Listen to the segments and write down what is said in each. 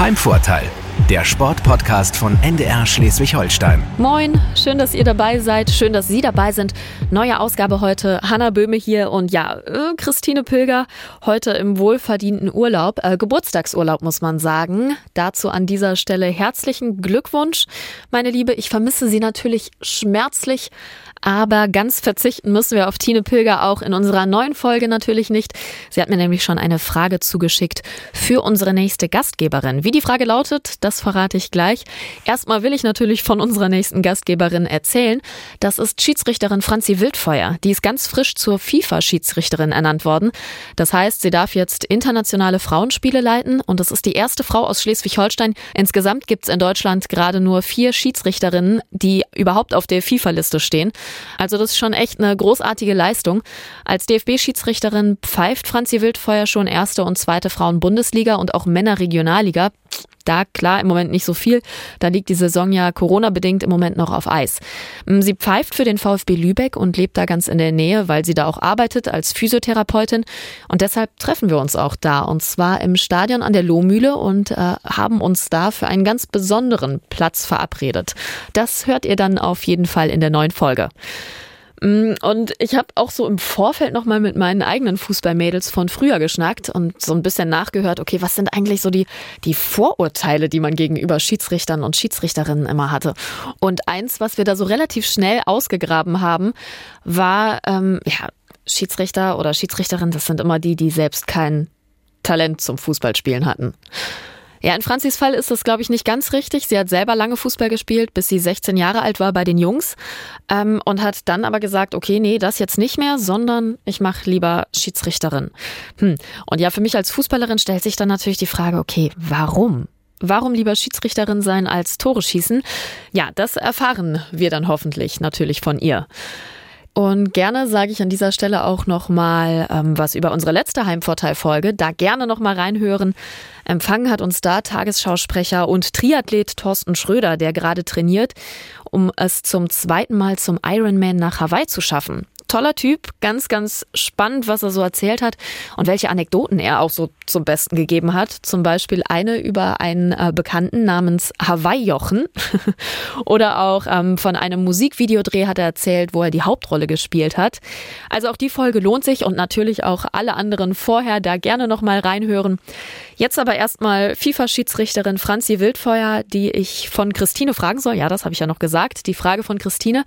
Heimvorteil, der Sportpodcast von NDR Schleswig-Holstein. Moin, schön, dass ihr dabei seid, schön, dass Sie dabei sind. Neue Ausgabe heute, Hanna Böhme hier und ja, äh, Christine Pilger heute im wohlverdienten Urlaub, äh, Geburtstagsurlaub muss man sagen. Dazu an dieser Stelle herzlichen Glückwunsch, meine Liebe. Ich vermisse Sie natürlich schmerzlich, aber ganz verzichten müssen wir auf Tine Pilger auch in unserer neuen Folge natürlich nicht. Sie hat mir nämlich schon eine Frage zugeschickt für unsere nächste Gastgeberin. Wie die Frage lautet, das verrate ich gleich. Erstmal will ich natürlich von unserer nächsten Gastgeberin erzählen. Das ist Schiedsrichterin Franzi Wildfeuer. Die ist ganz frisch zur FIFA-Schiedsrichterin ernannt worden. Das heißt, sie darf jetzt internationale Frauenspiele leiten und das ist die erste Frau aus Schleswig-Holstein. Insgesamt gibt es in Deutschland gerade nur vier Schiedsrichterinnen, die überhaupt auf der FIFA-Liste stehen. Also das ist schon echt eine großartige Leistung. Als DFB-Schiedsrichterin pfeift Franzi Wildfeuer schon erste und zweite Frauen-Bundesliga und auch Männer-Regionalliga. Da klar im Moment nicht so viel. Da liegt die Saison ja Corona-bedingt im Moment noch auf Eis. Mm, sie pfeift für den VfB Lübeck und lebt da ganz in der Nähe, weil sie da auch arbeitet als Physiotherapeutin. Und deshalb treffen wir uns auch da. Und zwar im Stadion an der Lohmühle und äh, haben uns da für einen ganz besonderen Platz verabredet. Das hört ihr dann auf jeden Fall in der neuen Folge. Mm, und ich habe auch so im Vorfeld nochmal mit meinen eigenen Fußballmädels von früher geschnackt und so ein bisschen nachgehört, okay, was sind eigentlich so die, die Vorurteile, die man gegenüber Schiedsrichtern und Schiedsrichterinnen immer hatte. Und eins, was wir da so relativ schnell ausgegraben haben, war, ähm, ja, Schiedsrichter oder Schiedsrichterin, das sind immer die, die selbst kein Talent zum Fußballspielen hatten. Ja, in Franzis Fall ist das, glaube ich, nicht ganz richtig. Sie hat selber lange Fußball gespielt, bis sie 16 Jahre alt war bei den Jungs ähm, und hat dann aber gesagt, okay, nee, das jetzt nicht mehr, sondern ich mache lieber Schiedsrichterin. Hm. Und ja, für mich als Fußballerin stellt sich dann natürlich die Frage, okay, warum? Warum lieber Schiedsrichterin sein als Tore schießen? Ja, das erfahren wir dann hoffentlich natürlich von ihr. Und gerne sage ich an dieser Stelle auch noch mal ähm, was über unsere letzte Heimvorteilfolge. Da gerne noch mal reinhören. Empfangen hat uns da Tagesschausprecher und Triathlet Thorsten Schröder, der gerade trainiert, um es zum zweiten Mal zum Ironman nach Hawaii zu schaffen toller Typ, ganz, ganz spannend, was er so erzählt hat und welche Anekdoten er auch so zum Besten gegeben hat. Zum Beispiel eine über einen äh, Bekannten namens Hawaii-Jochen oder auch ähm, von einem Musikvideodreh hat er erzählt, wo er die Hauptrolle gespielt hat. Also auch die Folge lohnt sich und natürlich auch alle anderen vorher da gerne nochmal reinhören. Jetzt aber erstmal FIFA-Schiedsrichterin Franzi Wildfeuer, die ich von Christine fragen soll. Ja, das habe ich ja noch gesagt. Die Frage von Christine.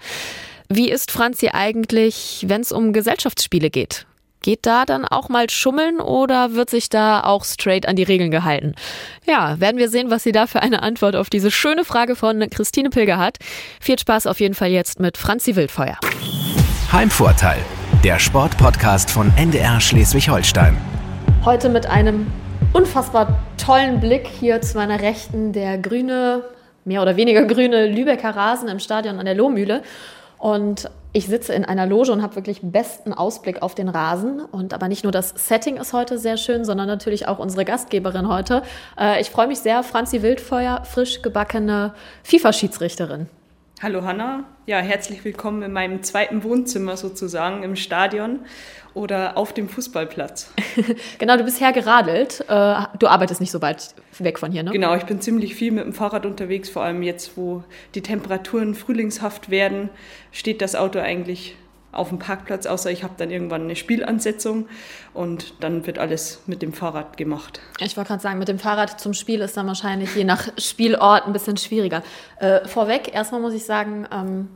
Wie ist Franzi eigentlich, wenn es um Gesellschaftsspiele geht? Geht da dann auch mal schummeln oder wird sich da auch straight an die Regeln gehalten? Ja, werden wir sehen, was sie da für eine Antwort auf diese schöne Frage von Christine Pilger hat. Viel Spaß auf jeden Fall jetzt mit Franzi Wildfeuer. Heimvorteil, der Sportpodcast von NDR Schleswig-Holstein. Heute mit einem unfassbar tollen Blick hier zu meiner Rechten, der grüne, mehr oder weniger grüne Lübecker Rasen im Stadion an der Lohmühle. Und ich sitze in einer Loge und habe wirklich besten Ausblick auf den Rasen. Und aber nicht nur das Setting ist heute sehr schön, sondern natürlich auch unsere Gastgeberin heute. Äh, ich freue mich sehr, Franzi Wildfeuer, frisch gebackene FIFA-Schiedsrichterin. Hallo Hanna, ja, herzlich willkommen in meinem zweiten Wohnzimmer sozusagen im Stadion oder auf dem Fußballplatz. genau, du bist hergeradelt. Äh, du arbeitest nicht so weit weg von hier, ne? Genau, ich bin ziemlich viel mit dem Fahrrad unterwegs, vor allem jetzt, wo die Temperaturen frühlingshaft werden, steht das Auto eigentlich auf dem Parkplatz, außer ich habe dann irgendwann eine Spielansetzung und dann wird alles mit dem Fahrrad gemacht. Ich wollte gerade sagen, mit dem Fahrrad zum Spiel ist dann wahrscheinlich je nach Spielort ein bisschen schwieriger. Äh, vorweg, erstmal muss ich sagen, ähm,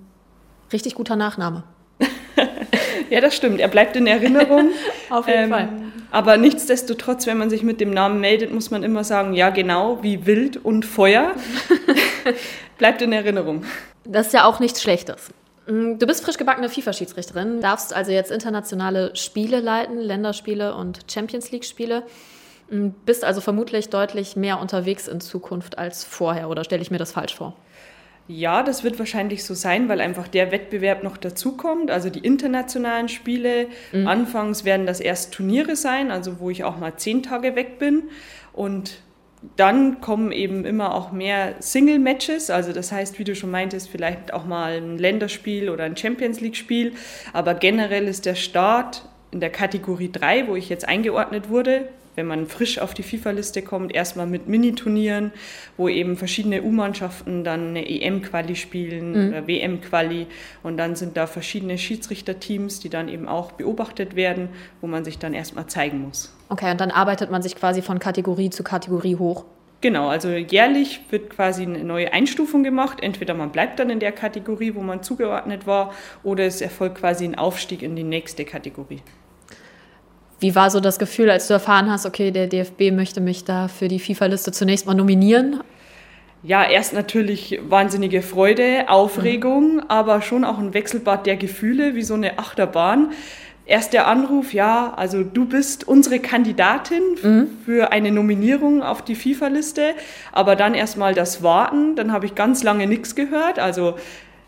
richtig guter Nachname. ja, das stimmt. Er bleibt in Erinnerung. Auf jeden ähm, Fall. Aber nichtsdestotrotz, wenn man sich mit dem Namen meldet, muss man immer sagen, ja genau, wie Wild und Feuer. bleibt in Erinnerung. Das ist ja auch nichts Schlechtes. Mm, du bist frisch gebackene FIFA-Schiedsrichterin, darfst also jetzt internationale Spiele leiten, Länderspiele und Champions League-Spiele. Mm, bist also vermutlich deutlich mehr unterwegs in Zukunft als vorher, oder stelle ich mir das falsch vor? Ja, das wird wahrscheinlich so sein, weil einfach der Wettbewerb noch dazukommt. Also die internationalen Spiele. Mhm. Anfangs werden das erst Turniere sein, also wo ich auch mal zehn Tage weg bin. Und dann kommen eben immer auch mehr Single-Matches, also das heißt, wie du schon meintest, vielleicht auch mal ein Länderspiel oder ein Champions League-Spiel, aber generell ist der Start in der Kategorie 3, wo ich jetzt eingeordnet wurde, wenn man frisch auf die FIFA-Liste kommt, erstmal mit Mini-Turnieren, wo eben verschiedene U-Mannschaften dann eine EM-Quali spielen mhm. oder WM-Quali und dann sind da verschiedene Schiedsrichterteams, die dann eben auch beobachtet werden, wo man sich dann erstmal zeigen muss. Okay, und dann arbeitet man sich quasi von Kategorie zu Kategorie hoch. Genau, also jährlich wird quasi eine neue Einstufung gemacht. Entweder man bleibt dann in der Kategorie, wo man zugeordnet war, oder es erfolgt quasi ein Aufstieg in die nächste Kategorie. Wie war so das Gefühl, als du erfahren hast, okay, der DFB möchte mich da für die FIFA-Liste zunächst mal nominieren? Ja, erst natürlich wahnsinnige Freude, Aufregung, mhm. aber schon auch ein Wechselbad der Gefühle, wie so eine Achterbahn. Erst der Anruf, ja, also du bist unsere Kandidatin mhm. für eine Nominierung auf die FIFA-Liste, aber dann erstmal das Warten, dann habe ich ganz lange nichts gehört. Also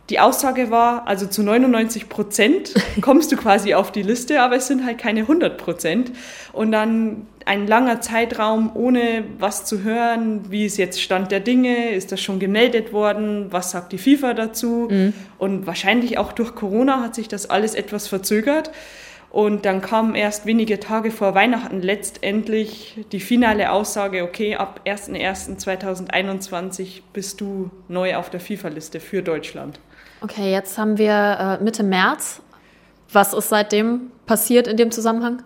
die Aussage war, also zu 99 Prozent kommst du quasi auf die Liste, aber es sind halt keine 100 Prozent. Und dann ein langer Zeitraum ohne was zu hören, wie ist jetzt Stand der Dinge, ist das schon gemeldet worden, was sagt die FIFA dazu? Mhm. Und wahrscheinlich auch durch Corona hat sich das alles etwas verzögert. Und dann kam erst wenige Tage vor Weihnachten letztendlich die finale Aussage, okay, ab 01.01.2021 bist du neu auf der FIFA-Liste für Deutschland. Okay, jetzt haben wir äh, Mitte März. Was ist seitdem passiert in dem Zusammenhang?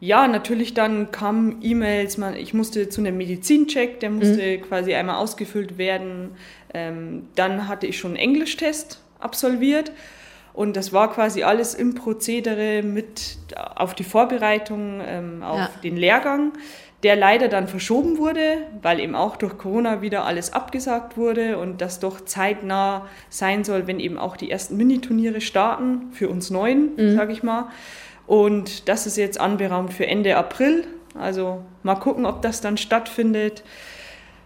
Ja, natürlich dann kamen E-Mails, ich musste zu einem Medizincheck, der musste mhm. quasi einmal ausgefüllt werden. Ähm, dann hatte ich schon einen Englischtest absolviert und das war quasi alles im Prozedere mit auf die Vorbereitung ähm, auf ja. den Lehrgang, der leider dann verschoben wurde, weil eben auch durch Corona wieder alles abgesagt wurde und das doch zeitnah sein soll, wenn eben auch die ersten Miniturniere starten, für uns Neuen, mhm. sage ich mal. Und das ist jetzt anberaumt für Ende April. Also mal gucken, ob das dann stattfindet.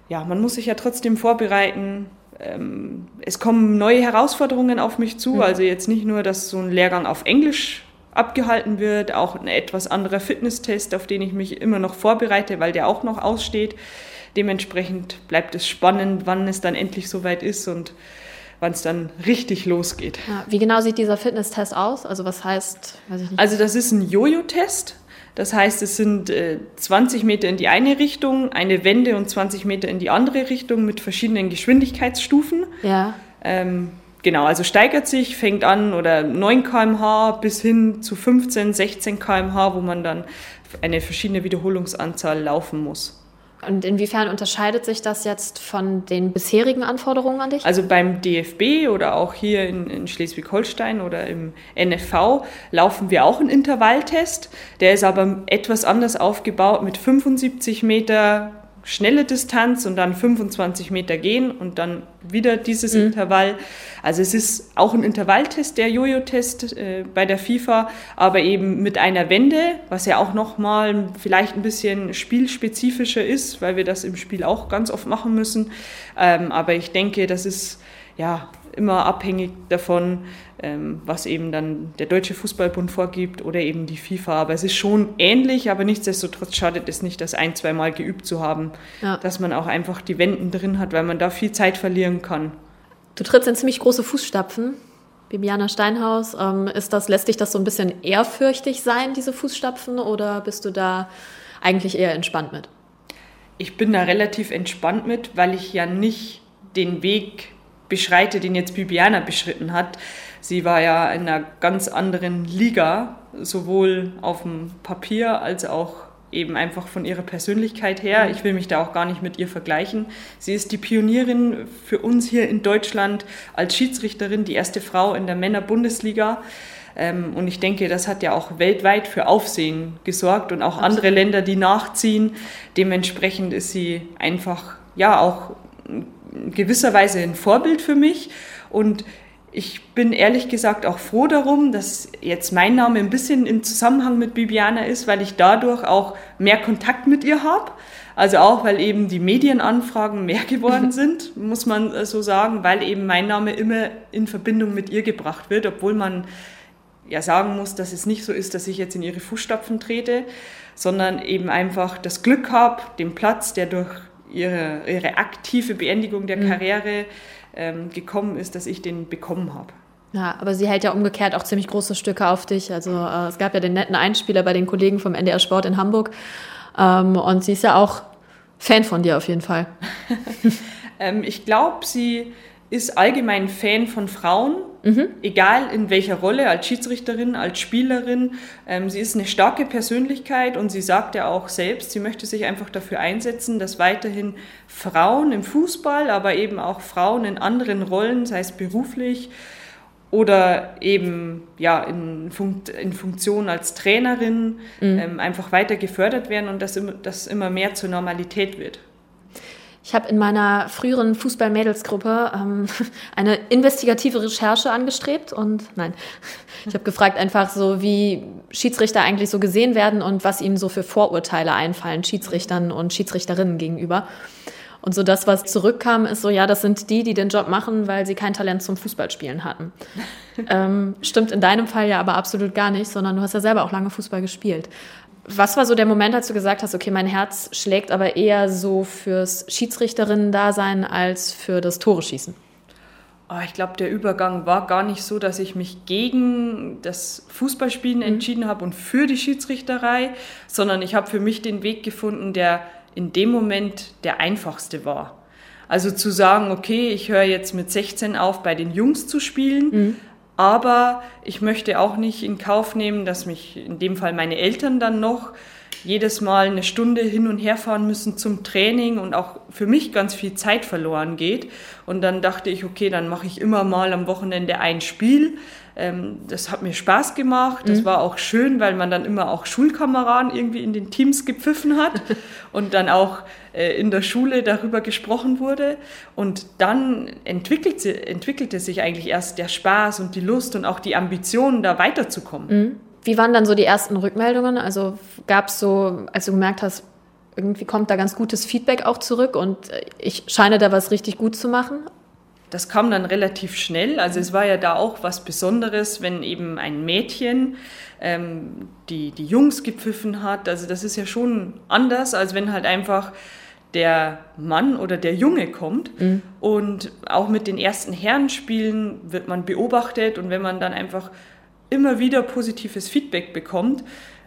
Ja, man muss sich ja trotzdem vorbereiten ähm, es kommen neue Herausforderungen auf mich zu. Mhm. Also jetzt nicht nur, dass so ein Lehrgang auf Englisch abgehalten wird, auch ein etwas anderer Fitnesstest, auf den ich mich immer noch vorbereite, weil der auch noch aussteht. Dementsprechend bleibt es spannend, wann es dann endlich soweit ist und wann es dann richtig losgeht. Ja, wie genau sieht dieser Fitnesstest aus? Also was heißt, weiß ich nicht. Also das ist ein Jojo-Test. Das heißt, es sind äh, 20 Meter in die eine Richtung, eine Wende und 20 Meter in die andere Richtung mit verschiedenen Geschwindigkeitsstufen. Ja. Ähm, genau, also steigert sich, fängt an oder 9 km/h bis hin zu 15, 16 km/h, wo man dann eine verschiedene Wiederholungsanzahl laufen muss. Und inwiefern unterscheidet sich das jetzt von den bisherigen Anforderungen an dich? Also beim DFB oder auch hier in, in Schleswig-Holstein oder im NFV laufen wir auch einen Intervalltest. Der ist aber etwas anders aufgebaut mit 75 Meter schnelle Distanz und dann 25 Meter gehen und dann wieder dieses mhm. Intervall. Also es ist auch ein Intervalltest, der Jojo-Test äh, bei der FIFA, aber eben mit einer Wende, was ja auch nochmal vielleicht ein bisschen spielspezifischer ist, weil wir das im Spiel auch ganz oft machen müssen. Ähm, aber ich denke, das ist ja immer abhängig davon, ähm, was eben dann der Deutsche Fußballbund vorgibt oder eben die FIFA. Aber es ist schon ähnlich, aber nichtsdestotrotz schadet es nicht, das ein, zwei Mal geübt zu haben, ja. dass man auch einfach die Wenden drin hat, weil man da viel Zeit verlieren kann. Du trittst in ziemlich große Fußstapfen. Bibiana Steinhaus, ähm, ist das, lässt dich das so ein bisschen ehrfürchtig sein, diese Fußstapfen, oder bist du da eigentlich eher entspannt mit? Ich bin da relativ entspannt mit, weil ich ja nicht den Weg beschreite, den jetzt Bibiana beschritten hat. Sie war ja in einer ganz anderen Liga, sowohl auf dem Papier als auch eben einfach von ihrer Persönlichkeit her. Ich will mich da auch gar nicht mit ihr vergleichen. Sie ist die Pionierin für uns hier in Deutschland als Schiedsrichterin, die erste Frau in der Männerbundesliga. Ähm, und ich denke, das hat ja auch weltweit für Aufsehen gesorgt und auch andere Länder, die nachziehen. Dementsprechend ist sie einfach ja auch gewisserweise ein Vorbild für mich und ich bin ehrlich gesagt auch froh darum, dass jetzt mein Name ein bisschen im Zusammenhang mit Bibiana ist, weil ich dadurch auch mehr Kontakt mit ihr habe. Also auch, weil eben die Medienanfragen mehr geworden sind, muss man so sagen, weil eben mein Name immer in Verbindung mit ihr gebracht wird, obwohl man ja sagen muss, dass es nicht so ist, dass ich jetzt in ihre Fußstapfen trete, sondern eben einfach das Glück habe, den Platz, der durch ihre, ihre aktive Beendigung der mhm. Karriere ähm, gekommen ist, dass ich den bekommen habe. Ja, aber sie hält ja umgekehrt auch ziemlich große Stücke auf dich. Also äh, es gab ja den netten Einspieler bei den Kollegen vom NDR Sport in Hamburg, Ähm, und sie ist ja auch Fan von dir auf jeden Fall. ähm, ich glaube, sie ist allgemein Fan von Frauen, mhm. egal in welcher Rolle, als Schiedsrichterin, als Spielerin. Ähm, sie ist eine starke Persönlichkeit und sie sagt ja auch selbst, sie möchte sich einfach dafür einsetzen, dass weiterhin Frauen im Fußball, aber eben auch Frauen in anderen Rollen, sei es beruflich oder eben ja, in, Funkt, in Funktion als Trainerin, mhm. ähm, einfach weiter gefördert werden und dass das immer mehr zur Normalität wird. Ich habe in meiner früheren Fußball-Mädelsgruppe ähm, eine investigative Recherche angestrebt und nein, ich habe gefragt einfach so, wie Schiedsrichter eigentlich so gesehen werden und was ihnen so für Vorurteile einfallen, Schiedsrichtern und Schiedsrichterinnen gegenüber. Und so das, was zurückkam, ist so, ja, das sind die, die den Job machen, weil sie kein Talent zum Fußballspielen hatten. ähm, stimmt in deinem Fall ja aber absolut gar nicht, sondern du hast ja selber auch lange Fußball gespielt. Was war so der Moment, als du gesagt hast, okay, mein Herz schlägt aber eher so fürs Schiedsrichterinnen-Dasein als für das Tore-Schießen? Oh, ich glaube, der Übergang war gar nicht so, dass ich mich gegen das Fußballspielen mhm. entschieden habe und für die Schiedsrichterei, sondern ich habe für mich den Weg gefunden, der in dem Moment der einfachste war. Also zu sagen, okay, ich höre jetzt mit 16 auf, bei den Jungs zu spielen, mhm. Aber ich möchte auch nicht in Kauf nehmen, dass mich in dem Fall meine Eltern dann noch jedes Mal eine Stunde hin und her fahren müssen zum Training und auch für mich ganz viel Zeit verloren geht. Und dann dachte ich, okay, dann mache ich immer mal am Wochenende ein Spiel. Ähm, das hat mir Spaß gemacht. Das mhm. war auch schön, weil man dann immer auch Schulkameraden irgendwie in den Teams gepfiffen hat und dann auch äh, in der Schule darüber gesprochen wurde. Und dann entwickelte, entwickelte sich eigentlich erst der Spaß und die Lust und auch die Ambition, da weiterzukommen. Wie waren dann so die ersten Rückmeldungen? Also gab es so, als du gemerkt hast, irgendwie kommt da ganz gutes Feedback auch zurück und äh, ich scheine da was richtig gut zu machen? Das kam dann relativ schnell. Also es war ja da auch was Besonderes, wenn eben ein Mädchen ähm, die, die Jungs gepfiffen hat. Also das ist ja schon anders, als wenn halt einfach der Mann oder der Junge kommt. Mhm. Und auch mit den ersten Herrenspielen wird man beobachtet und wenn man dann einfach immer wieder positives Feedback bekommt,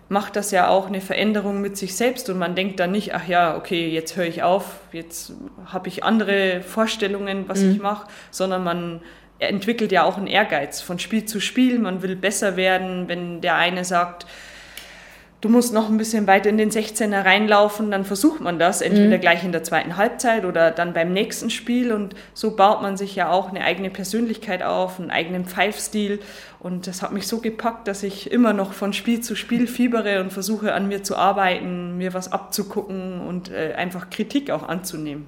macht das ja auch eine Veränderung mit sich selbst und man denkt dann nicht, ach ja, okay, jetzt höre ich auf, jetzt habe ich andere Vorstellungen, was mhm. ich mache, sondern man entwickelt ja auch einen Ehrgeiz von Spiel zu Spiel, man will besser werden, wenn der eine sagt, du musst noch ein bisschen weiter in den 16er reinlaufen, dann versucht man das, entweder mhm. gleich in der zweiten Halbzeit oder dann beim nächsten Spiel. Und so baut man sich ja auch eine eigene Persönlichkeit auf, einen eigenen Pfeifstil. Und das hat mich so gepackt, dass ich immer noch von Spiel zu Spiel fiebere und versuche an mir zu arbeiten, mir was abzugucken und äh, einfach Kritik auch anzunehmen.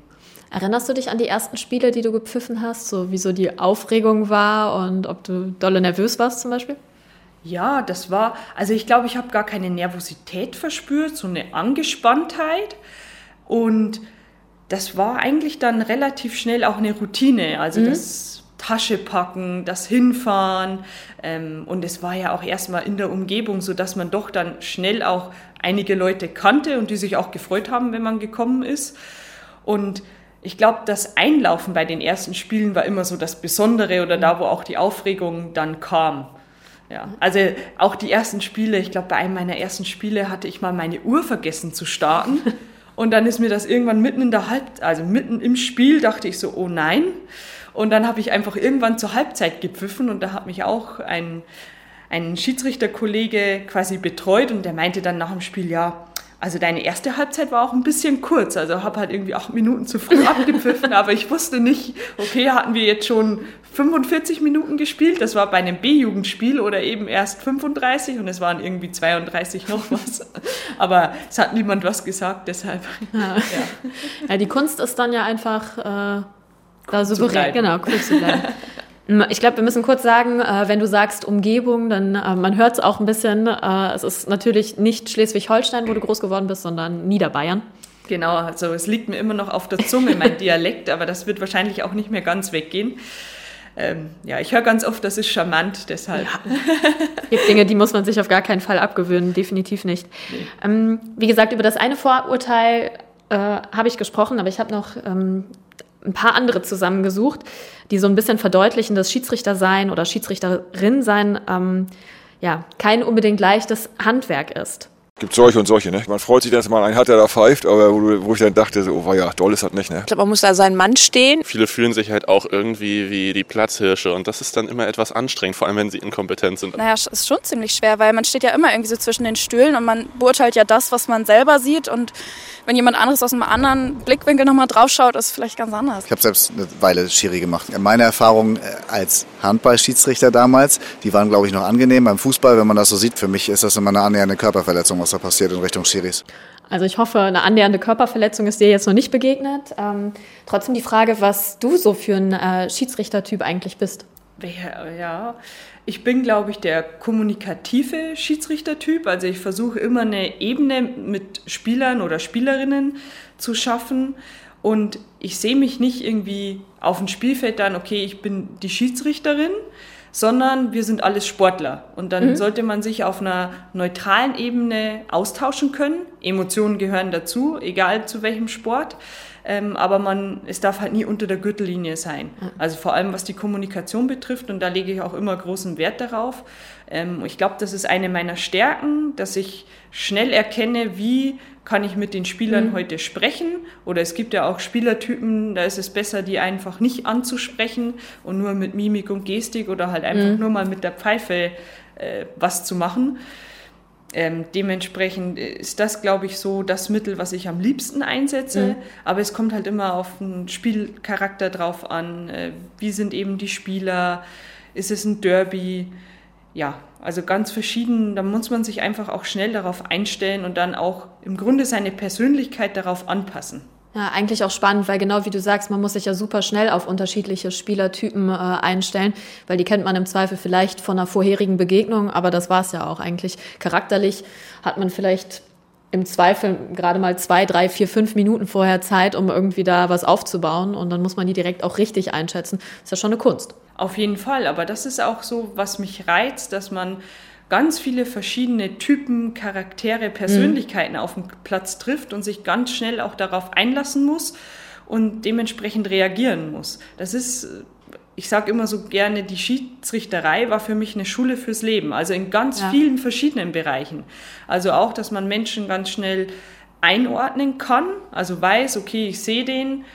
Erinnerst du dich an die ersten Spiele, die du gepfiffen hast, so wie so die Aufregung war und ob du dolle nervös warst zum Beispiel? Ja, das war, also ich glaube, ich habe gar keine Nervosität verspürt, so eine Angespanntheit. Und das war eigentlich dann relativ schnell auch eine Routine. Also mhm. das Tasche packen, das Hinfahren. Ähm, und es war ja auch erstmal in der Umgebung, sodass man doch dann schnell auch einige Leute kannte und die sich auch gefreut haben, wenn man gekommen ist. Und ich glaube, das Einlaufen bei den ersten Spielen war immer so das Besondere oder da, wo auch die Aufregung dann kam. Ja, also auch die ersten Spiele, ich glaube, bei einem meiner ersten Spiele hatte ich mal meine Uhr vergessen zu starten. Und dann ist mir das irgendwann mitten in der Halb, also mitten im Spiel, dachte ich so, oh nein. Und dann habe ich einfach irgendwann zur Halbzeit gepfiffen und da hat mich auch ein, ein Schiedsrichterkollege quasi betreut und der meinte dann nach dem Spiel, ja, also deine erste Halbzeit war auch ein bisschen kurz. Also habe halt irgendwie acht Minuten zu früh abgepfiffen, aber ich wusste nicht, okay, hatten wir jetzt schon 45 Minuten gespielt. Das war bei einem B-Jugendspiel oder eben erst 35 und es waren irgendwie 32 noch was. Aber es hat niemand was gesagt, deshalb. Ja, ja. ja die Kunst ist dann ja einfach äh, da souverän, genau, cool zu bleiben. Ich glaube, wir müssen kurz sagen, äh, wenn du sagst Umgebung, dann äh, man hört es auch ein bisschen. Äh, es ist natürlich nicht Schleswig-Holstein, wo du groß geworden bist, sondern Niederbayern. Genau, also es liegt mir immer noch auf der Zunge, mein Dialekt, aber das wird wahrscheinlich auch nicht mehr ganz weggehen. Ähm, ja, ich höre ganz oft, das ist charmant, deshalb. Ja. Es gibt Dinge, die muss man sich auf gar keinen Fall abgewöhnen, definitiv nicht. Nee. Ähm, wie gesagt, über das eine Vorurteil äh, habe ich gesprochen, aber ich habe noch ähm, ein paar andere zusammengesucht, die so ein bisschen verdeutlichen, dass Schiedsrichter sein oder Schiedsrichterin sein ähm, ja, kein unbedingt leichtes Handwerk ist. Gibt solche und solche. Ne? Man freut sich, dass man einen hat, der da pfeift, aber wo, wo ich dann dachte, so, oh ja, doll ist das nicht. Ne? Ich glaube, man muss da seinen Mann stehen. Viele fühlen sich halt auch irgendwie wie die Platzhirsche und das ist dann immer etwas anstrengend, vor allem wenn sie inkompetent sind. Naja, es ist schon ziemlich schwer, weil man steht ja immer irgendwie so zwischen den Stühlen und man beurteilt ja das, was man selber sieht und wenn jemand anderes aus einem anderen Blickwinkel nochmal draufschaut, ist es vielleicht ganz anders. Ich habe selbst eine Weile Schiri gemacht. Meine Erfahrungen äh, als Handballschiedsrichter damals, die waren, glaube ich, noch angenehm. Beim Fußball, wenn man das so sieht, für mich ist das immer eine annähernde Körperverletzung, was da passiert in Richtung Schiris. Also ich hoffe, eine annähernde Körperverletzung ist dir jetzt noch nicht begegnet. Ähm, trotzdem die Frage, was du so für ein äh, Schiedsrichtertyp eigentlich bist. Ja, ja, ich bin, glaube ich, der kommunikative Schiedsrichtertyp. Also ich versuche immer eine Ebene mit Spielern oder Spielerinnen zu schaffen. Und ich sehe mich nicht irgendwie auf dem Spielfeld dann, okay, ich bin die Schiedsrichterin, sondern wir sind alles Sportler. Und dann mhm. sollte man sich auf einer neutralen Ebene austauschen können. Emotionen gehören dazu, egal zu welchem Sport. Ähm, aber man, es darf halt nie unter der Gürtellinie sein. Also vor allem was die Kommunikation betrifft und da lege ich auch immer großen Wert darauf. Ähm, ich glaube, das ist eine meiner Stärken, dass ich schnell erkenne, wie kann ich mit den Spielern mhm. heute sprechen. Oder es gibt ja auch Spielertypen, da ist es besser, die einfach nicht anzusprechen und nur mit Mimik und Gestik oder halt einfach mhm. nur mal mit der Pfeife äh, was zu machen. Ähm, dementsprechend ist das, glaube ich, so das Mittel, was ich am liebsten einsetze. Mhm. Aber es kommt halt immer auf den Spielcharakter drauf an. Äh, wie sind eben die Spieler? Ist es ein Derby? Ja, also ganz verschieden. Da muss man sich einfach auch schnell darauf einstellen und dann auch im Grunde seine Persönlichkeit darauf anpassen. Ja, eigentlich auch spannend, weil genau wie du sagst, man muss sich ja super schnell auf unterschiedliche Spielertypen äh, einstellen, weil die kennt man im Zweifel vielleicht von einer vorherigen Begegnung, aber das war es ja auch eigentlich. Charakterlich hat man vielleicht im Zweifel gerade mal zwei, drei, vier, fünf Minuten vorher Zeit, um irgendwie da was aufzubauen und dann muss man die direkt auch richtig einschätzen. Ist ja schon eine Kunst. Auf jeden Fall, aber das ist auch so, was mich reizt, dass man ganz viele verschiedene Typen, Charaktere, Persönlichkeiten mhm. auf dem Platz trifft und sich ganz schnell auch darauf einlassen muss und dementsprechend reagieren muss. Das ist, ich sage immer so gerne, die Schiedsrichterei war für mich eine Schule fürs Leben, also in ganz ja. vielen verschiedenen Bereichen. Also auch, dass man Menschen ganz schnell einordnen kann, also weiß, okay, ich sehe den,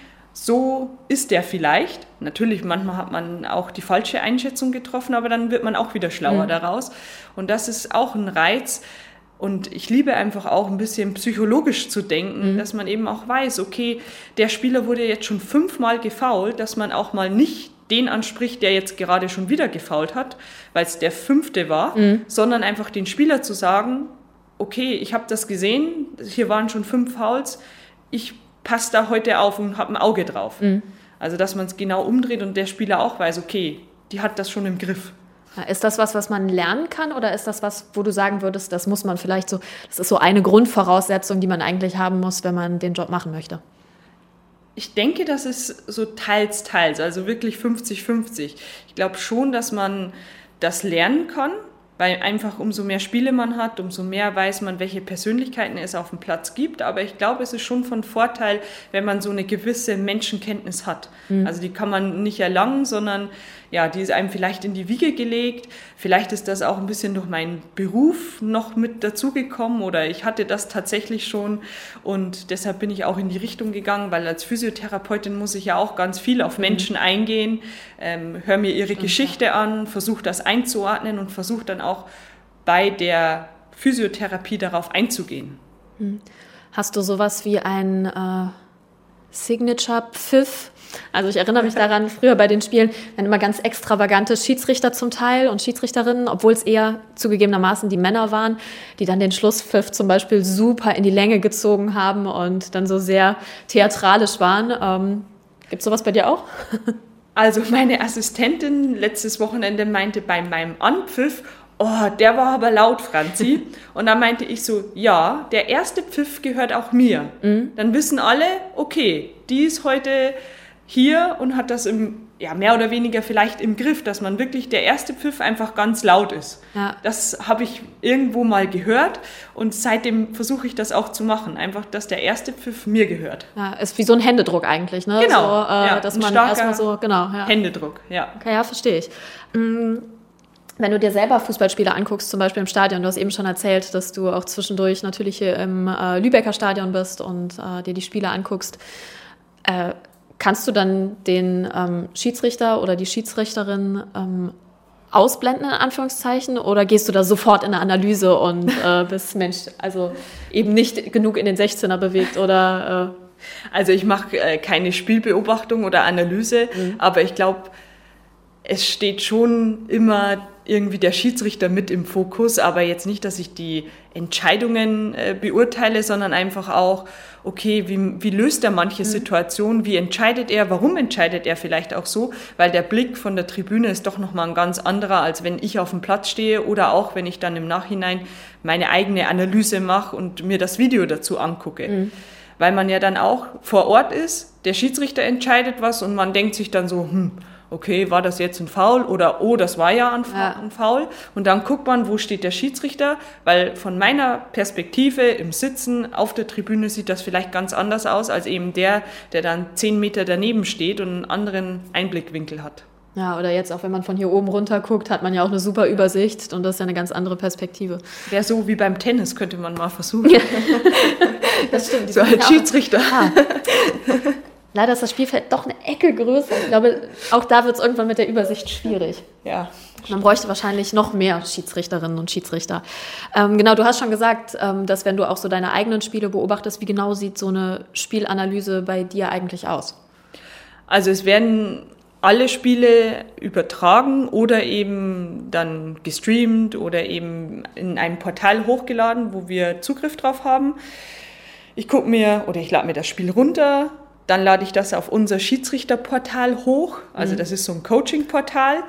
so ist der vielleicht. Natürlich, manchmal hat man auch die falsche Einschätzung getroffen, aber dann wird man auch wieder schlauer mhm. daraus. Und das ist auch ein Reiz. Und ich liebe einfach auch ein bisschen psychologisch zu denken, mhm. dass man eben auch weiß, okay, der Spieler wurde jetzt schon fünfmal gefault, dass man auch mal nicht den anspricht, der jetzt gerade schon wieder gefault hat, weil es der fünfte war, mhm. sondern einfach den Spieler zu sagen, okay, ich habe das gesehen, hier waren schon fünf Fouls, ich passt da heute auf und habe ein Auge drauf. Mhm. Also, dass man es genau umdreht und der Spieler auch weiß, okay, die hat das schon im Griff. Ist das was, was man lernen kann oder ist das was, wo du sagen würdest, das muss man vielleicht so, das ist so eine Grundvoraussetzung, die man eigentlich haben muss, wenn man den Job machen möchte? Ich denke, das ist so teils, teils, also wirklich 50-50. Ich glaube schon, dass man das lernen kann, weil einfach umso mehr Spiele man hat, umso mehr weiß man, welche Persönlichkeiten es auf dem Platz gibt. Aber ich glaube, es ist schon von Vorteil, wenn man so eine gewisse Menschenkenntnis hat. Mhm. Also die kann man nicht erlangen, sondern ja, die ist einem vielleicht in die Wiege gelegt. Vielleicht ist das auch ein bisschen durch meinen Beruf noch mit dazugekommen oder ich hatte das tatsächlich schon und deshalb bin ich auch in die Richtung gegangen, weil als Physiotherapeutin muss ich ja auch ganz viel auf mhm. Menschen mhm. eingehen, ähm, höre mir ihre Geschichte an, versuche das einzuordnen und versuche dann auch bei der Physiotherapie darauf einzugehen. Mhm. Hast du sowas wie ein äh, Signature-Pfiff? Also ich erinnere mich daran, früher bei den Spielen waren immer ganz extravagante Schiedsrichter zum Teil und Schiedsrichterinnen, obwohl es eher zugegebenermaßen die Männer waren, die dann den Schlusspfiff zum Beispiel super in die Länge gezogen haben und dann so sehr theatralisch waren. Ähm, Gibt es sowas bei dir auch? Also meine Assistentin letztes Wochenende meinte bei meinem Anpfiff, oh, der war aber laut, Franzi. Und dann meinte ich so, ja, der erste Pfiff gehört auch mir. Mhm. Dann wissen alle, okay, die ist heute hier und hat das im, ja, mehr oder weniger vielleicht im Griff, dass man wirklich der erste Pfiff einfach ganz laut ist. Ja. Das habe ich irgendwo mal gehört und seitdem versuche ich das auch zu machen. Einfach, dass der erste Pfiff mir gehört. Ja, ist wie so ein Händedruck eigentlich, ne? Genau. So, äh, ja, dass man erstmal so, genau. Ja. Händedruck, ja. Okay, ja, verstehe ich. Mhm Wenn du dir selber Fußballspiele anguckst, zum Beispiel im Stadion, du hast eben schon erzählt, dass du auch zwischendurch natürlich hier im äh, Lübecker Stadion bist und äh, dir die Spiele anguckst. Äh, kannst du dann den ähm, Schiedsrichter oder die Schiedsrichterin ähm, ausblenden, in Anführungszeichen, oder gehst du da sofort in eine Analyse und äh, bist Mensch, also eben nicht genug in den 16er bewegt oder äh also ich mache äh, keine Spielbeobachtung oder Analyse, mhm. aber ich glaube, es steht schon immer irgendwie der Schiedsrichter mit im Fokus, aber jetzt nicht, dass ich die Entscheidungen äh, beurteile, sondern einfach auch, okay, wie, wie löst er manche mhm. Situationen, wie entscheidet er, warum entscheidet er vielleicht auch so, weil der Blick von der Tribüne ist doch nochmal ein ganz anderer, als wenn ich auf dem Platz stehe oder auch wenn ich dann im Nachhinein meine eigene Analyse mache und mir das Video dazu angucke. Mhm. Weil man ja dann auch vor Ort ist, der Schiedsrichter entscheidet was und man denkt sich dann so, hm, okay, war das jetzt ein Foul oder oh, das war ja ein, ja. ein Foul. Und dann guckt man, wo steht der Schiedsrichter, weil von meiner Perspektive im Sitzen auf der Tribüne sieht das vielleicht ganz anders aus als eben der, der dann zehn Meter daneben steht und einen anderen Einblickwinkel hat. Ja, oder jetzt auch, wenn man von hier oben runter guckt, hat man ja auch eine super Übersicht und das ist ja eine ganz andere Perspektive. Wäre so wie beim Tennis, könnte man mal versuchen. das stimmt. So als Schiedsrichter. Leider ist das Spielfeld doch eine Ecke größer. Ich glaube, auch da wird es irgendwann mit der Übersicht schwierig. Ja. Man bräuchte wahrscheinlich noch mehr Schiedsrichterinnen und Schiedsrichter. Ähm, genau, du hast schon gesagt, ähm, dass wenn du auch so deine eigenen Spiele beobachtest, wie genau sieht so eine Spielanalyse bei dir eigentlich aus? Also es werden alle Spiele übertragen oder eben dann gestreamt oder eben in einem Portal hochgeladen, wo wir Zugriff drauf haben. Ich gucke mir oder ich lade mir das Spiel runter, dann lade ich das auf unser Schiedsrichterportal hoch. Also mhm. das ist so ein Coaching-Portal.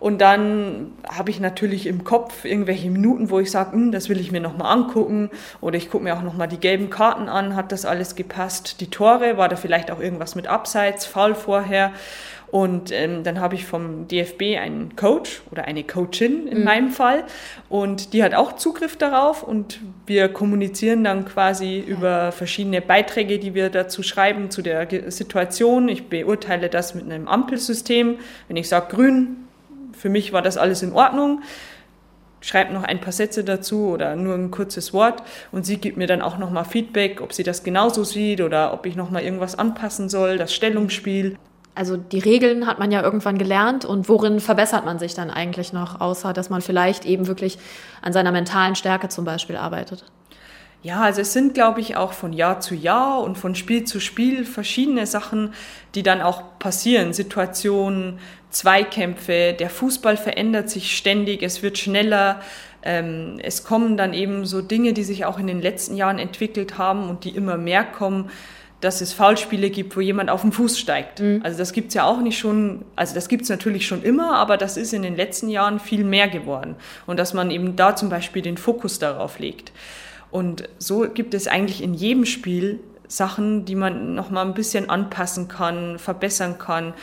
Und dann habe ich natürlich im Kopf irgendwelche Minuten, wo ich sage, hm, das will ich mir nochmal angucken. Oder ich gucke mir auch nochmal die gelben Karten an, hat das alles gepasst? Die Tore, war da vielleicht auch irgendwas mit Abseits, Foul vorher? Und ähm, dann habe ich vom DFB einen Coach oder eine Coachin in mhm. meinem Fall. Und die hat auch Zugriff darauf. Und wir kommunizieren dann quasi über verschiedene Beiträge, die wir dazu schreiben, zu der Situation. Ich beurteile das mit einem Ampelsystem. Wenn ich sage grün, für mich war das alles in Ordnung schreibt noch ein paar Sätze dazu oder nur ein kurzes Wort und sie gibt mir dann auch nochmal Feedback, ob sie das genauso sieht oder ob ich nochmal irgendwas anpassen soll, das Stellungsspiel also die Regeln hat man ja irgendwann gelernt und worin verbessert man sich dann eigentlich noch, außer dass man vielleicht eben wirklich an seiner mentalen Stärke zum Beispiel arbeitet? Ja, also es sind, glaube ich, auch von Jahr zu Jahr und von Spiel zu Spiel verschiedene Sachen, die dann auch passieren. Situationen, Zweikämpfe, der Fußball verändert sich ständig, es wird schneller. Ähm, es kommen dann eben so Dinge, die sich auch in den letzten Jahren entwickelt haben und die immer mehr kommen dass es Foulspiele gibt, wo jemand auf den Fuß steigt. Mhm. Also das gibt's ja auch nicht schon, also das gibt's natürlich schon immer, aber das ist in den letzten Jahren viel mehr geworden. Und dass man eben da zum Beispiel den Fokus darauf legt. Und so gibt es eigentlich in jedem Spiel Sachen, die man noch mal ein bisschen anpassen kann, verbessern kann.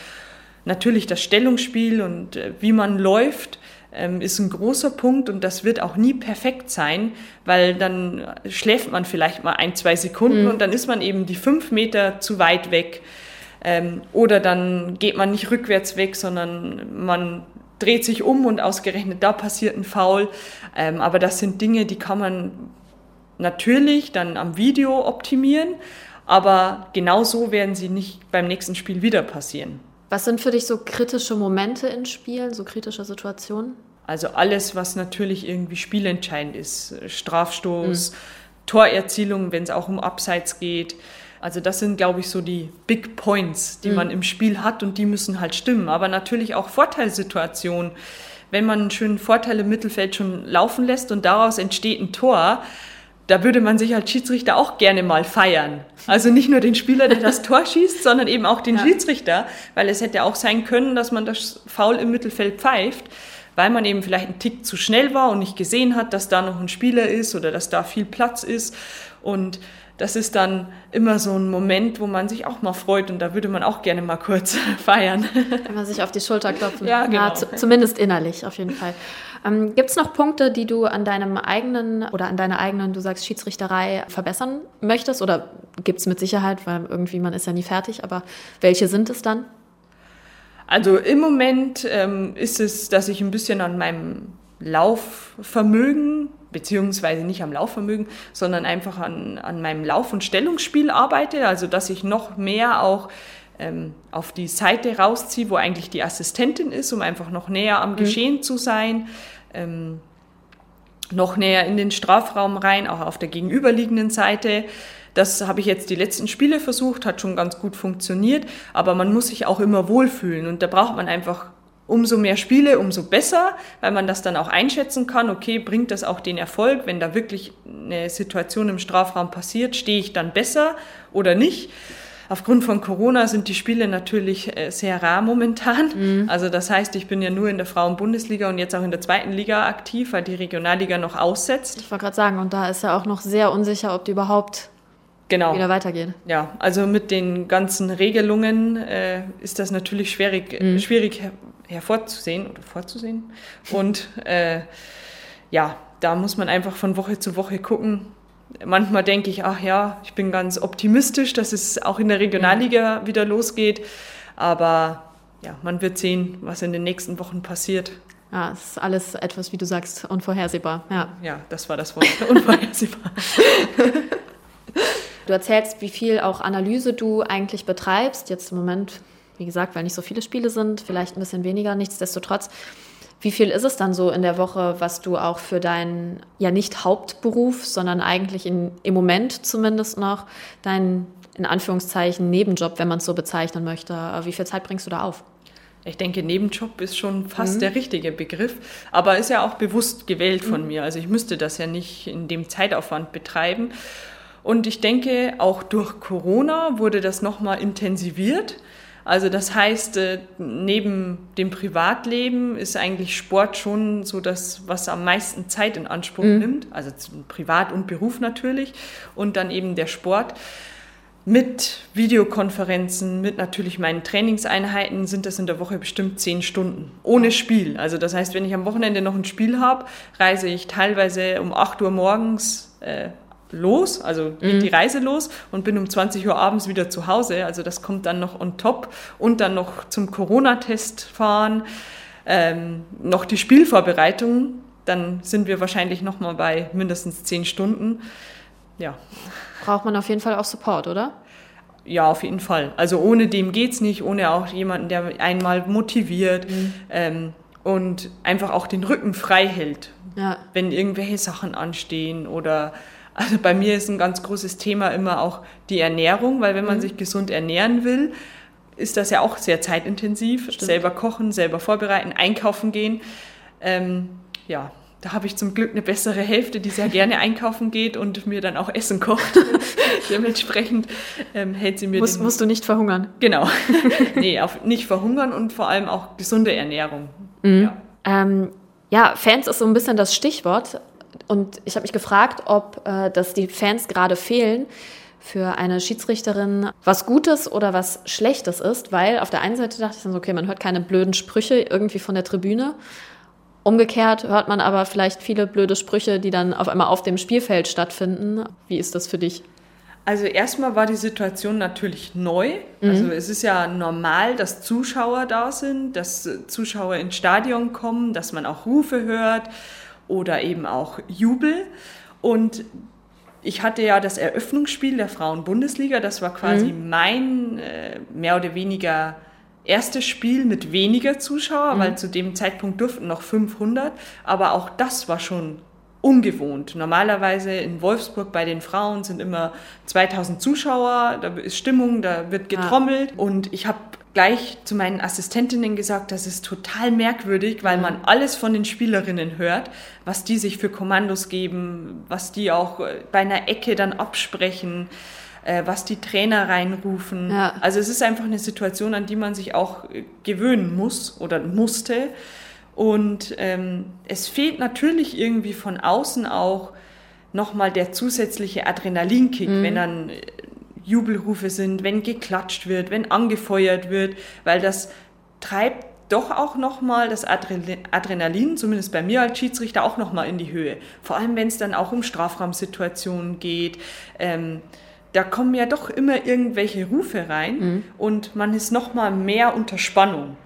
Natürlich das Stellungsspiel und äh, wie man läuft ähm, ist ein großer Punkt und das wird auch nie perfekt sein, weil dann schläft man vielleicht mal ein, zwei Sekunden mhm. und dann ist man eben die fünf Meter zu weit weg. Ähm, oder dann geht man nicht rückwärts weg, sondern man dreht sich um und ausgerechnet da passiert ein Foul. Ähm, aber das sind Dinge, die kann man natürlich dann am Video optimieren, aber genauso werden sie nicht beim nächsten Spiel wieder passieren. Was sind für dich so kritische Momente in Spielen, so kritische Situationen? Also alles, was natürlich irgendwie spielentscheidend ist. Strafstoß, mhm. Torerzielung, wenn es auch um Abseits geht. Also das sind, glaube ich, so die Big Points, die mhm. man im Spiel hat und die müssen halt stimmen. Aber natürlich auch Vorteilssituationen. Wenn man einen schönen Vorteil im Mittelfeld schon laufen lässt und daraus entsteht ein Tor, da würde man sich als Schiedsrichter auch gerne mal feiern. Also nicht nur den Spieler, der das Tor schießt, sondern eben auch den ja. Schiedsrichter, weil es hätte auch sein können, dass man das Foul im Mittelfeld pfeift weil man eben vielleicht einen Tick zu schnell war und nicht gesehen hat, dass da noch ein Spieler ist oder dass da viel Platz ist. Und das ist dann immer so ein Moment, wo man sich auch mal freut und da würde man auch gerne mal kurz feiern. Wenn man sich auf die Schulter klopfen. Ja, genau. Ja, zumindest innerlich auf jeden Fall. Ähm, Gibt es noch Punkte, die du an deinem eigenen oder an deiner eigenen, du sagst Schiedsrichterei, verbessern möchtest? Oder gibt es mit Sicherheit, weil irgendwie man ist ja nie fertig, aber welche sind es dann? Also im Moment ähm, ist es, dass ich ein bisschen an meinem Laufvermögen, beziehungsweise nicht am Laufvermögen, sondern einfach an, an meinem Lauf- und Stellungsspiel arbeite. Also dass ich noch mehr auch ähm, auf die Seite rausziehe, wo eigentlich die Assistentin ist, um einfach noch näher am mhm. Geschehen zu sein. Ähm, noch näher in den Strafraum rein, auch auf der gegenüberliegenden Seite. Das habe ich jetzt die letzten Spiele versucht, hat schon ganz gut funktioniert, aber man muss sich auch immer wohlfühlen und da braucht man einfach umso mehr Spiele, umso besser, weil man das dann auch einschätzen kann, okay, bringt das auch den Erfolg, wenn da wirklich eine Situation im Strafraum passiert, stehe ich dann besser oder nicht. Aufgrund von Corona sind die Spiele natürlich äh, sehr rar momentan. Mhm. Also das heißt, ich bin ja nur in der Frauen-Bundesliga und jetzt auch in der zweiten Liga aktiv, weil die Regionalliga noch aussetzt. Ich wollte gerade sagen, und da ist ja auch noch sehr unsicher, ob die überhaupt genau. wieder weitergehen. Ja, also mit den ganzen Regelungen äh, ist das natürlich schwierig, mhm. schwierig her hervorzusehen oder vorzusehen. Und äh, ja, da muss man einfach von Woche zu Woche gucken, manchmal denke ich, ach ja, ich bin ganz optimistisch, dass es auch in der Regionalliga wieder losgeht. Aber ja, man wird sehen, was in den nächsten Wochen passiert. Ja, es ist alles etwas, wie du sagst, unvorhersehbar. Ja, ja das war das Wort, unvorhersehbar. du erzählst, wie viel auch Analyse du eigentlich betreibst. Jetzt im Moment, wie gesagt, weil nicht so viele Spiele sind, vielleicht ein bisschen weniger. Nichtsdestotrotz wie viel ist es dann so in der Woche, was du auch für deinen, ja nicht Hauptberuf, sondern eigentlich in, im Moment zumindest noch deinen, in Anführungszeichen, Nebenjob, wenn man es so bezeichnen möchte, wie viel Zeit bringst du da auf? Ich denke, Nebenjob ist schon fast mhm. der richtige Begriff, aber ist ja auch bewusst gewählt von mhm. mir. Also ich müsste das ja nicht in dem Zeitaufwand betreiben. Und ich denke, auch durch Corona wurde das nochmal intensiviert. Also das heißt, äh, neben dem Privatleben ist eigentlich Sport schon so das, was am meisten Zeit in Anspruch mhm. nimmt. Also Privat und Beruf natürlich und dann eben der Sport. Mit Videokonferenzen, mit natürlich meinen Trainingseinheiten sind das in der Woche bestimmt zehn Stunden. Ohne Spiel. Also das heißt, wenn ich am Wochenende noch ein Spiel habe, reise ich teilweise um 8 Uhr morgens äh, los, also geht mhm. die Reise los und bin um 20 Uhr abends wieder zu Hause. Also das kommt dann noch on top und dann noch zum Corona-Test fahren, ähm, noch die Spielvorbereitung. Dann sind wir wahrscheinlich noch mal bei mindestens zehn Stunden. Ja. Braucht man auf jeden Fall auch Support, oder? Ja, auf jeden Fall. Also ohne dem geht's nicht, ohne auch jemanden, der einmal motiviert mhm. ähm, und einfach auch den Rücken frei hält, ja. wenn irgendwelche Sachen anstehen oder also bei mir ist ein ganz großes Thema immer auch die Ernährung, weil wenn man mhm. sich gesund ernähren will, ist das ja auch sehr zeitintensiv. Stimmt. Selber kochen, selber vorbereiten, einkaufen gehen. Ähm, ja, da habe ich zum Glück eine bessere Hälfte, die sehr gerne einkaufen geht und mir dann auch Essen kocht. Dementsprechend ähm, hält sie mir. Muss, musst du nicht verhungern? Genau. nee, auf, nicht verhungern und vor allem auch gesunde Ernährung. Mhm. Ja. Ähm, ja, Fans ist so ein bisschen das Stichwort. Und ich habe mich gefragt, ob äh, das die Fans gerade fehlen für eine Schiedsrichterin was Gutes oder was Schlechtes ist, weil auf der einen Seite dachte ich dann so, okay, man hört keine blöden Sprüche irgendwie von der Tribüne. Umgekehrt hört man aber vielleicht viele blöde Sprüche, die dann auf einmal auf dem Spielfeld stattfinden. Wie ist das für dich? Also erstmal war die Situation natürlich neu. Mhm. Also es ist ja normal, dass Zuschauer da sind, dass Zuschauer ins Stadion kommen, dass man auch Rufe hört oder eben auch Jubel. Und ich hatte ja das Eröffnungsspiel der Frauen-Bundesliga, das war quasi mhm. mein äh, mehr oder weniger erstes Spiel mit weniger Zuschauer, mhm. weil zu dem Zeitpunkt durften noch 500, aber auch das war schon ungewohnt. Normalerweise in Wolfsburg bei den Frauen sind immer 2000 Zuschauer, da ist Stimmung, da wird getrommelt ja. und ich habe gleich zu meinen Assistentinnen gesagt, das ist total merkwürdig, weil man alles von den Spielerinnen hört, was die sich für Kommandos geben, was die auch äh, bei einer Ecke dann absprechen, äh, was die Trainer reinrufen. Ja. Also es ist einfach eine Situation, an die man sich auch äh, gewöhnen muss oder musste. Und ähm, es fehlt natürlich irgendwie von außen auch nochmal der zusätzliche Adrenalinkick, mhm. wenn dann Jubelrufe sind, wenn geklatscht wird, wenn angefeuert wird, weil das treibt doch auch nochmal das Adrenalin, zumindest bei mir als Schiedsrichter, auch nochmal in die Höhe. Vor allem, wenn es dann auch um Strafraumsituationen geht. Ähm, da kommen ja doch immer irgendwelche Rufe rein mhm. und man ist nochmal mehr unter Spannung.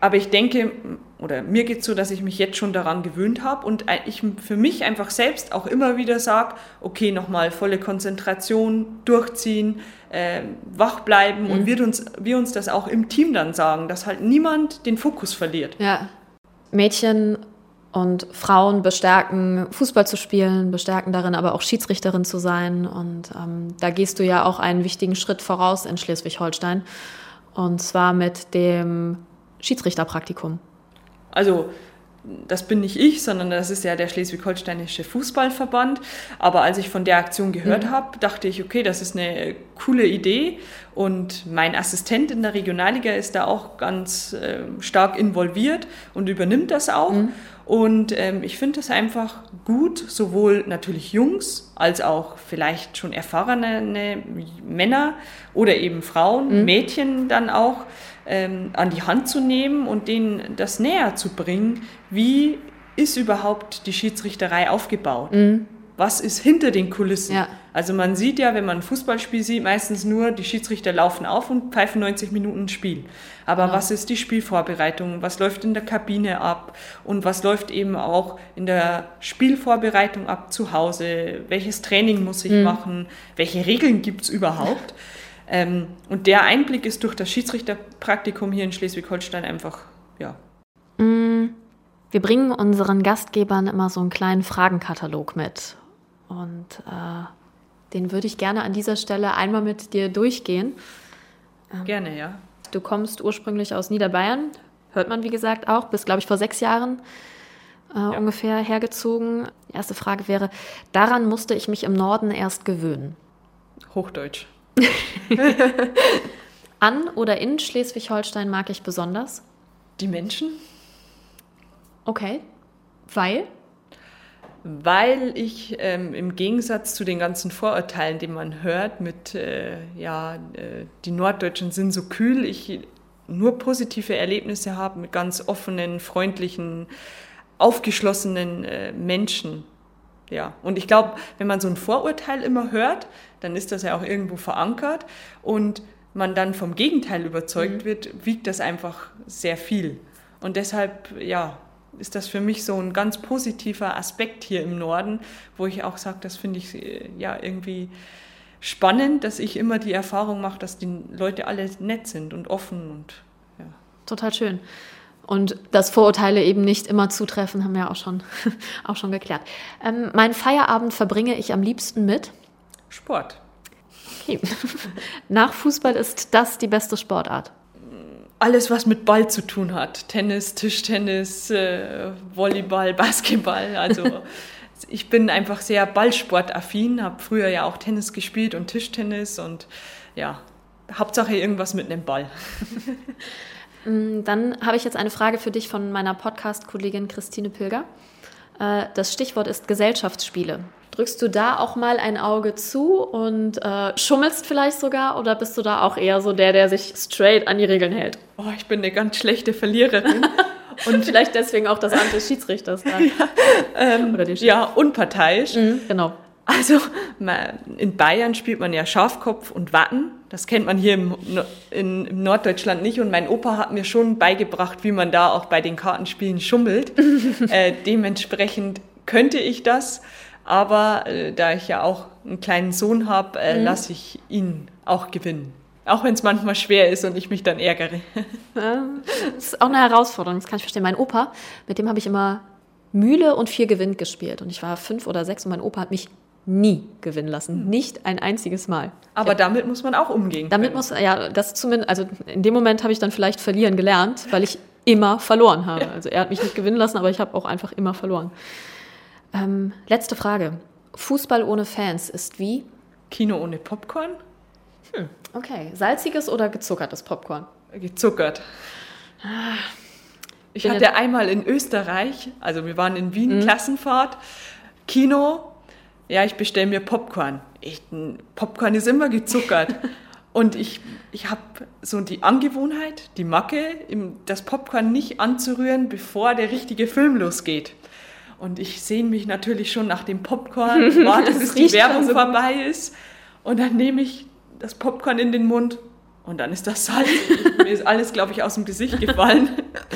aber ich denke, oder mir geht es so, dass ich mich jetzt schon daran gewöhnt habe und ich für mich einfach selbst auch immer wieder sage, okay, nochmal volle Konzentration, durchziehen, äh, wach bleiben mhm. und wir uns, wir uns das auch im Team dann sagen, dass halt niemand den Fokus verliert. Ja. Mädchen und Frauen bestärken, Fußball zu spielen, bestärken darin aber auch Schiedsrichterin zu sein. Und ähm, da gehst du ja auch einen wichtigen Schritt voraus in Schleswig-Holstein. Und zwar mit dem Schiedsrichterpraktikum. Also das bin nicht ich, sondern das ist ja der Schleswig-Holsteinische Fußballverband. Aber als ich von der Aktion gehört mhm. habe, dachte ich, okay, das ist eine coole Idee. Und mein Assistent in der Regionalliga ist da auch ganz äh, stark involviert und übernimmt das auch. Mhm. Und ähm, ich finde es einfach gut, sowohl natürlich Jungs als auch vielleicht schon erfahrene ne, Männer oder eben Frauen, mhm. Mädchen dann auch ähm, an die Hand zu nehmen und denen das näher zu bringen, wie ist überhaupt die Schiedsrichterei aufgebaut? Mhm. Was ist hinter den Kulissen? Ja. Also man sieht ja, wenn man ein Fußballspiel sieht, meistens nur, die Schiedsrichter laufen auf und pfeifen 90 Minuten Spiel. Aber ja. was ist die Spielvorbereitung? Was läuft in der Kabine ab? Und was läuft eben auch in der Spielvorbereitung ab zu Hause? Welches Training muss ich mhm. machen? Welche Regeln gibt es überhaupt? Ähm, und der Einblick ist durch das Schiedsrichterpraktikum hier in Schleswig-Holstein einfach, ja. Mm, wir bringen unseren Gastgebern immer so einen kleinen Fragenkatalog mit. Und äh, den würde ich gerne an dieser Stelle einmal mit dir durchgehen. Ähm, gerne, ja. Du kommst ursprünglich aus Niederbayern, hört man wie gesagt auch, bist, glaube ich, vor sechs Jahren äh, ja. ungefähr hergezogen. Die erste Frage wäre, daran musste ich mich im Norden erst gewöhnen. Hochdeutsch. An oder in Schleswig-Holstein mag ich besonders? Die Menschen. Okay. Weil? Weil ich ähm, im Gegensatz zu den ganzen Vorurteilen, die man hört, mit, äh, ja, äh, die Norddeutschen sind so kühl, ich nur positive Erlebnisse habe mit ganz offenen, freundlichen, aufgeschlossenen äh, Menschen. Ja, und ich glaube, wenn man so ein Vorurteil immer hört, dann ist das ja auch irgendwo verankert und man dann vom Gegenteil überzeugt mhm. wird, wiegt das einfach sehr viel. Und deshalb, ja, ist das für mich so ein ganz positiver Aspekt hier im Norden, wo ich auch sage, das finde ich äh, ja irgendwie spannend, dass ich immer die Erfahrung mache, dass die Leute alle nett sind und offen und ja. Total schön. Und dass Vorurteile eben nicht immer zutreffen, haben wir auch schon, auch schon geklärt. Ähm, meinen Feierabend verbringe ich am liebsten mit Sport. Okay. Nach Fußball ist das die beste Sportart? Alles, was mit Ball zu tun hat. Tennis, Tischtennis, äh, Volleyball, Basketball. Also ich bin einfach sehr ballsportaffin, habe früher ja auch Tennis gespielt und Tischtennis und ja, Hauptsache irgendwas mit einem Ball. Mm, dann habe ich jetzt eine Frage für dich von meiner Podcast-Kollegin Christine Pilger. Äh, das Stichwort ist Gesellschaftsspiele. Drückst du da auch mal ein Auge zu und äh, schummelst vielleicht sogar oder bist du da auch eher so der, der sich straight an die Regeln hält? Oh, ich bin eine ganz schlechte Verliererin. und vielleicht deswegen auch das Amt des Schiedsrichters. Da. Ja, ähm, oder ja, unparteiisch. Mhm, genau. Also in Bayern spielt man ja Schafkopf und Watten. Das kennt man hier im, in, im Norddeutschland nicht. Und mein Opa hat mir schon beigebracht, wie man da auch bei den Kartenspielen schummelt. äh, dementsprechend könnte ich das. Aber äh, da ich ja auch einen kleinen Sohn habe, äh, mhm. lasse ich ihn auch gewinnen. Auch wenn es manchmal schwer ist und ich mich dann ärgere. das ist auch eine Herausforderung, das kann ich verstehen. Mein Opa, mit dem habe ich immer Mühle und vier gewinnt gespielt. Und ich war fünf oder sechs und mein Opa hat mich nie gewinnen lassen. Hm. Nicht ein einziges Mal. Aber ja. damit muss man auch umgehen. Damit können. muss, ja, das zumindest, also in dem Moment habe ich dann vielleicht verlieren gelernt, weil ich immer verloren habe. Ja. Also er hat mich nicht gewinnen lassen, aber ich habe auch einfach immer verloren. Ähm, letzte Frage. Fußball ohne Fans ist wie? Kino ohne Popcorn? Hm, okay. Salziges oder gezuckertes Popcorn? Gezuckert. Ah, ich hatte einmal in Österreich, also wir waren in Wien, mhm. Klassenfahrt, Kino, ja, ich bestelle mir Popcorn. Ich, Popcorn ist immer gezuckert. Und ich, ich habe so die Angewohnheit, die Macke, das Popcorn nicht anzurühren, bevor der richtige Film losgeht. Und ich sehne mich natürlich schon nach dem Popcorn, warte, bis die Werbung so vorbei ist. Und dann nehme ich das Popcorn in den Mund und dann ist das Salz. Mir ist alles, glaube ich, aus dem Gesicht gefallen.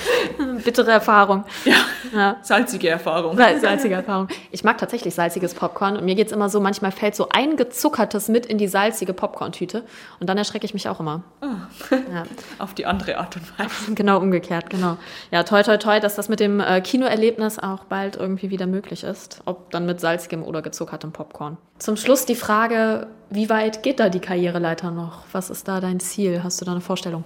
Bittere Erfahrung. Ja, ja. salzige Erfahrung. Salzige Erfahrung. Ich mag tatsächlich salziges Popcorn und mir geht es immer so, manchmal fällt so ein gezuckertes mit in die salzige Popcorn-Tüte und dann erschrecke ich mich auch immer. Oh. Ja. Auf die andere Art und Weise. Genau, umgekehrt, genau. Ja, toi, toi, toi, dass das mit dem äh, Kinoerlebnis auch bald irgendwie wieder möglich ist. Ob dann mit salzigem oder gezuckertem Popcorn. Zum Schluss die Frage, wie weit geht da die Karriereleiter noch? Was ist da dein Ziel? Hast du da eine Vorstellung?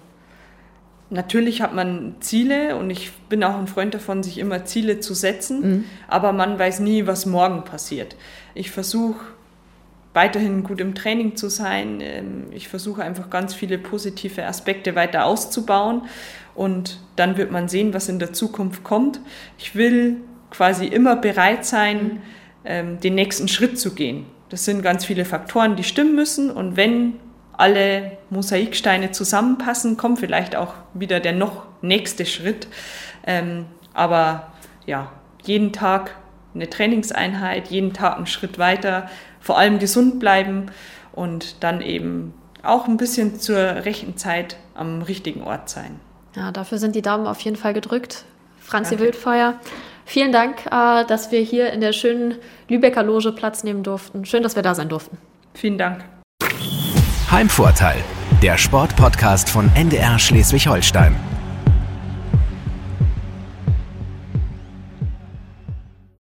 Natürlich hat man Ziele und ich bin auch ein Freund davon, sich immer Ziele zu setzen, mhm. aber man weiß nie, was morgen passiert. Ich versuche weiterhin gut im Training zu sein. Ähm, ich versuche einfach ganz viele positive Aspekte weiter auszubauen und dann wird man sehen, was in der Zukunft kommt. Ich will quasi immer bereit sein, mhm. Ähm, den nächsten Schritt zu gehen. Das sind ganz viele Faktoren, die stimmen müssen und wenn alle Mosaiksteine zusammenpassen, kommt vielleicht auch wieder der noch nächste Schritt. Ähm, aber ja, jeden Tag eine Trainingseinheit, jeden Tag einen Schritt weiter, vor allem gesund bleiben und dann eben auch ein bisschen zur rechten Zeit am richtigen Ort sein. Ja, dafür sind die Daumen auf jeden Fall gedrückt. Franzi Danke. Wildfeuer, vielen Dank, äh, dass wir hier in der schönen Lübecker Loge Platz nehmen durften. Schön, dass wir da sein durften. Vielen Dank. Heimvorteil, der Sportpodcast von NDR Schleswig-Holstein.